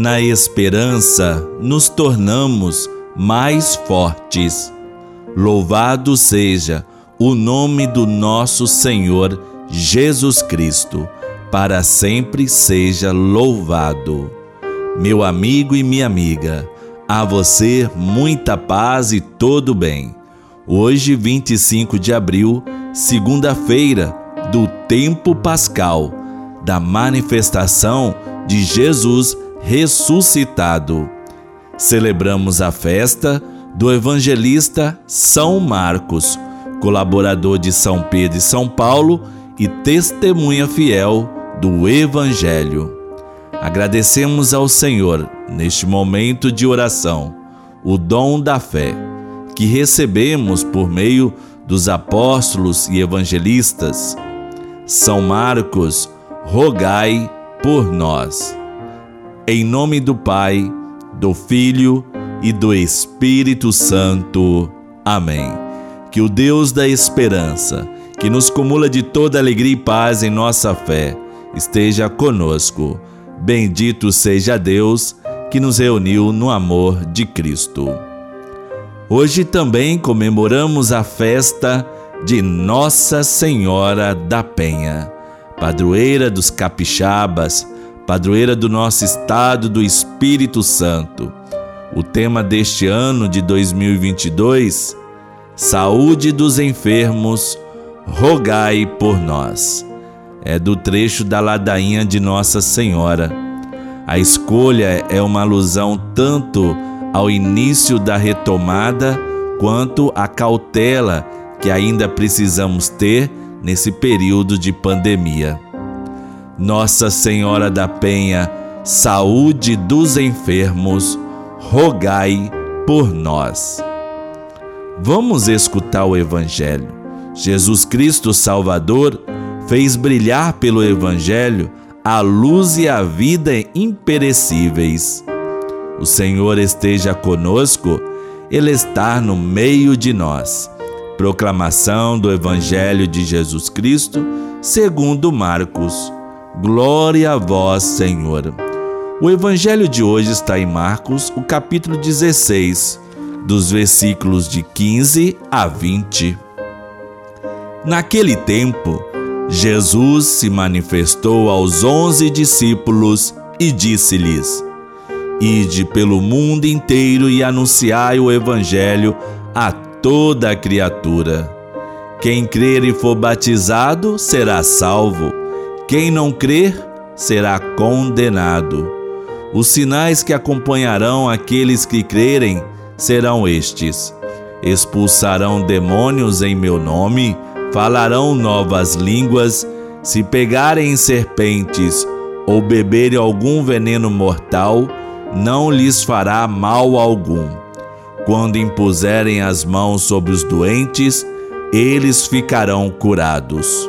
Na esperança nos tornamos mais fortes. Louvado seja o nome do nosso Senhor Jesus Cristo, para sempre seja louvado. Meu amigo e minha amiga, a você muita paz e todo bem. Hoje, 25 de abril, segunda-feira do tempo pascal, da manifestação de Jesus ressuscitado. Celebramos a festa do evangelista São Marcos, colaborador de São Pedro e São Paulo e testemunha fiel do Evangelho. Agradecemos ao Senhor, neste momento de oração, o dom da fé que recebemos por meio dos apóstolos e evangelistas. São Marcos, rogai por nós. Em nome do Pai, do Filho e do Espírito Santo. Amém. Que o Deus da esperança, que nos cumula de toda alegria e paz em nossa fé, esteja conosco. Bendito seja Deus que nos reuniu no amor de Cristo. Hoje também comemoramos a festa de Nossa Senhora da Penha, padroeira dos capixabas, padroeira do nosso estado do Espírito Santo. O tema deste ano de 2022: Saúde dos enfermos, rogai por nós. É do trecho da ladainha de Nossa Senhora. A escolha é uma alusão tanto ao início da retomada quanto à cautela que ainda precisamos ter nesse período de pandemia. Nossa Senhora da Penha, saúde dos enfermos, rogai por nós. Vamos escutar o Evangelho. Jesus Cristo Salvador fez brilhar pelo Evangelho a luz e a vida imperecíveis. O Senhor esteja conosco, Ele está no meio de nós. Proclamação do Evangelho de Jesus Cristo, segundo Marcos. Glória a vós, Senhor. O evangelho de hoje está em Marcos, o capítulo 16, dos versículos de 15 a 20. Naquele tempo, Jesus se manifestou aos onze discípulos e disse-lhes: Ide pelo mundo inteiro e anunciai o evangelho a toda a criatura. Quem crer e for batizado será salvo quem não crer será condenado. Os sinais que acompanharão aqueles que crerem serão estes: expulsarão demônios em meu nome, falarão novas línguas, se pegarem serpentes ou beberem algum veneno mortal, não lhes fará mal algum. Quando impuserem as mãos sobre os doentes, eles ficarão curados.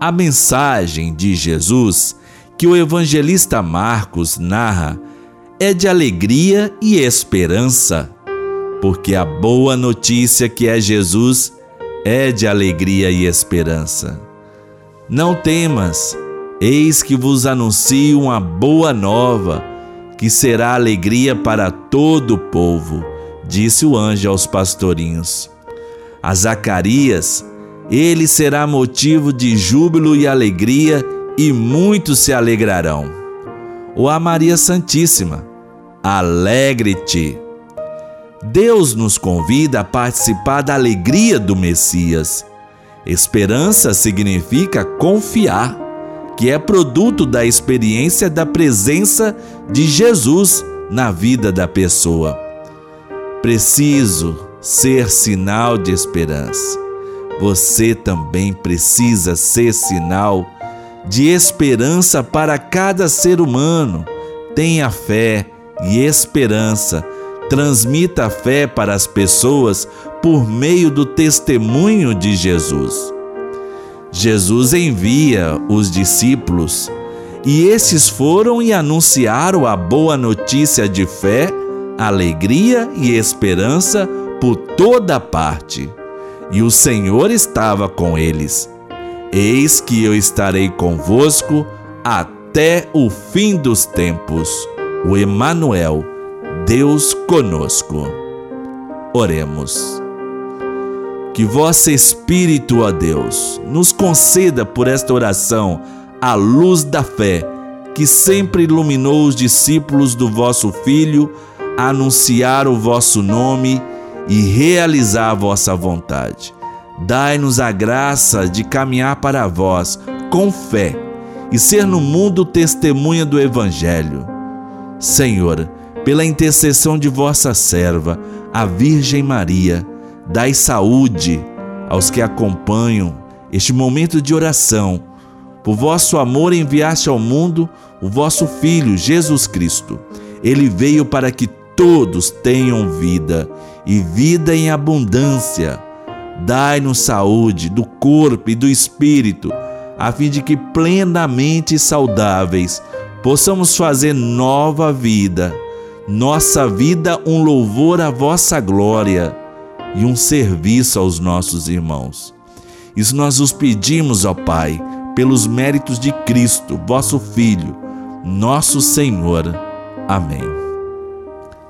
A mensagem de Jesus que o evangelista Marcos narra é de alegria e esperança, porque a boa notícia que é Jesus é de alegria e esperança. Não temas, eis que vos anuncio uma boa nova, que será alegria para todo o povo, disse o anjo aos pastorinhos. A Zacarias, ele será motivo de júbilo e alegria, e muitos se alegrarão. Ou a Maria Santíssima, alegre-te. Deus nos convida a participar da alegria do Messias. Esperança significa confiar, que é produto da experiência da presença de Jesus na vida da pessoa. Preciso ser sinal de esperança você também precisa ser sinal de esperança para cada ser humano. Tenha fé e esperança. Transmita a fé para as pessoas por meio do testemunho de Jesus. Jesus envia os discípulos e esses foram e anunciaram a boa notícia de fé, alegria e esperança por toda parte. E o Senhor estava com eles. Eis que eu estarei convosco até o fim dos tempos. O Emanuel, Deus conosco. Oremos. Que vosso Espírito, ó Deus, nos conceda por esta oração a luz da fé que sempre iluminou os discípulos do vosso Filho a anunciar o vosso nome e realizar a vossa vontade. Dai-nos a graça de caminhar para vós com fé e ser no mundo testemunha do Evangelho. Senhor, pela intercessão de vossa serva, a Virgem Maria, dai saúde aos que acompanham este momento de oração por vosso amor enviaste ao mundo o vosso Filho, Jesus Cristo. Ele veio para que todos tenham vida e vida em abundância. Dai-nos saúde do corpo e do espírito, a fim de que plenamente saudáveis possamos fazer nova vida, nossa vida um louvor à vossa glória e um serviço aos nossos irmãos. Isso nós os pedimos, ó Pai pelos méritos de Cristo, vosso Filho, nosso Senhor. Amém.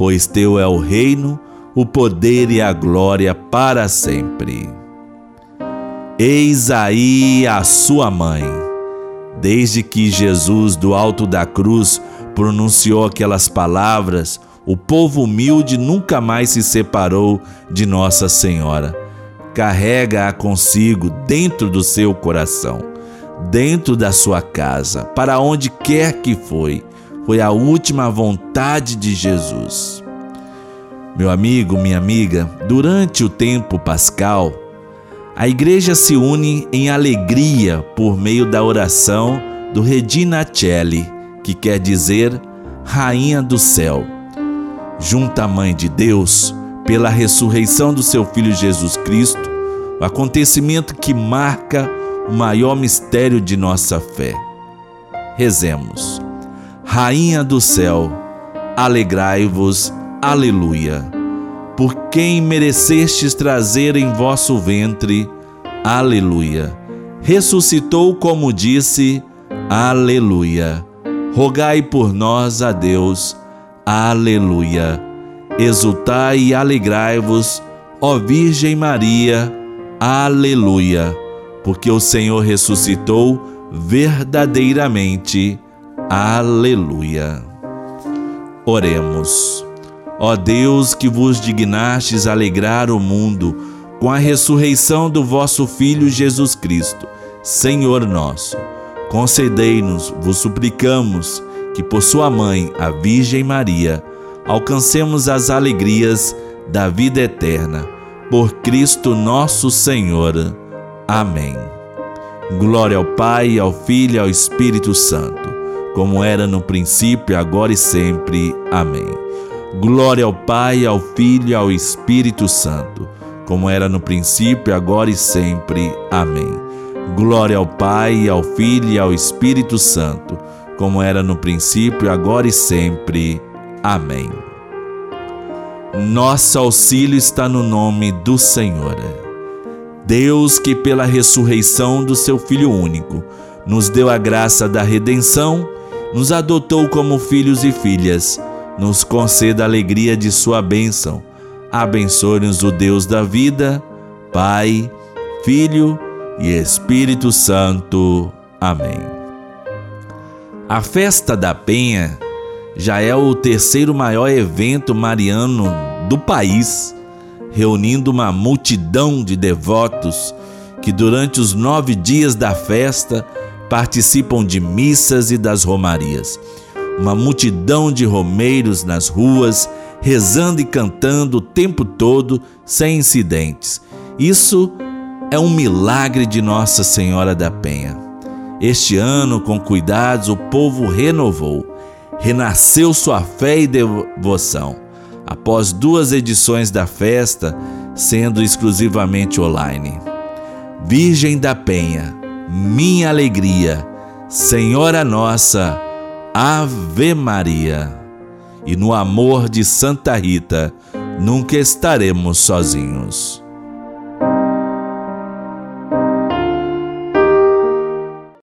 pois teu é o reino, o poder e a glória para sempre. Eis aí a sua mãe. Desde que Jesus, do alto da cruz, pronunciou aquelas palavras, o povo humilde nunca mais se separou de Nossa Senhora carrega-a consigo dentro do seu coração, dentro da sua casa, para onde quer que foi. Foi a última vontade de Jesus. Meu amigo, minha amiga, durante o tempo pascal, a igreja se une em alegria por meio da oração do Regina Celli, que quer dizer Rainha do Céu. Junto à Mãe de Deus, pela ressurreição do seu Filho Jesus Cristo, o acontecimento que marca o maior mistério de nossa fé. Rezemos. Rainha do céu, alegrai-vos, aleluia. Por quem merecestes trazer em vosso ventre, aleluia. Ressuscitou como disse, aleluia. Rogai por nós a Deus, aleluia exultai e alegrai-vos, ó Virgem Maria, aleluia, porque o Senhor ressuscitou verdadeiramente, aleluia. Oremos. Ó Deus, que vos dignastes alegrar o mundo com a ressurreição do vosso Filho Jesus Cristo, Senhor nosso, concedei-nos, vos suplicamos, que por sua mãe, a Virgem Maria, alcancemos as alegrias da vida eterna. Por Cristo nosso Senhor. Amém. Glória ao Pai, ao Filho e ao Espírito Santo, como era no princípio, agora e sempre. Amém. Glória ao Pai, ao Filho e ao Espírito Santo, como era no princípio, agora e sempre. Amém. Glória ao Pai, ao Filho e ao Espírito Santo, como era no princípio, agora e sempre. Amém. Nosso auxílio está no nome do Senhor. Deus, que pela ressurreição do seu Filho único nos deu a graça da redenção, nos adotou como filhos e filhas, nos conceda a alegria de sua bênção. Abençoe-nos o Deus da vida, Pai, Filho e Espírito Santo. Amém. A festa da Penha já é o terceiro maior evento mariano do país, reunindo uma multidão de devotos que durante os nove dias da festa participam de missas e das romarias. Uma multidão de romeiros nas ruas, rezando e cantando o tempo todo, sem incidentes. Isso é um milagre de Nossa Senhora da Penha. Este ano, com cuidados, o povo renovou, renasceu sua fé e devoção. Após duas edições da festa, sendo exclusivamente online. Virgem da Penha, minha alegria, Senhora Nossa, Ave Maria. E no amor de Santa Rita, nunca estaremos sozinhos.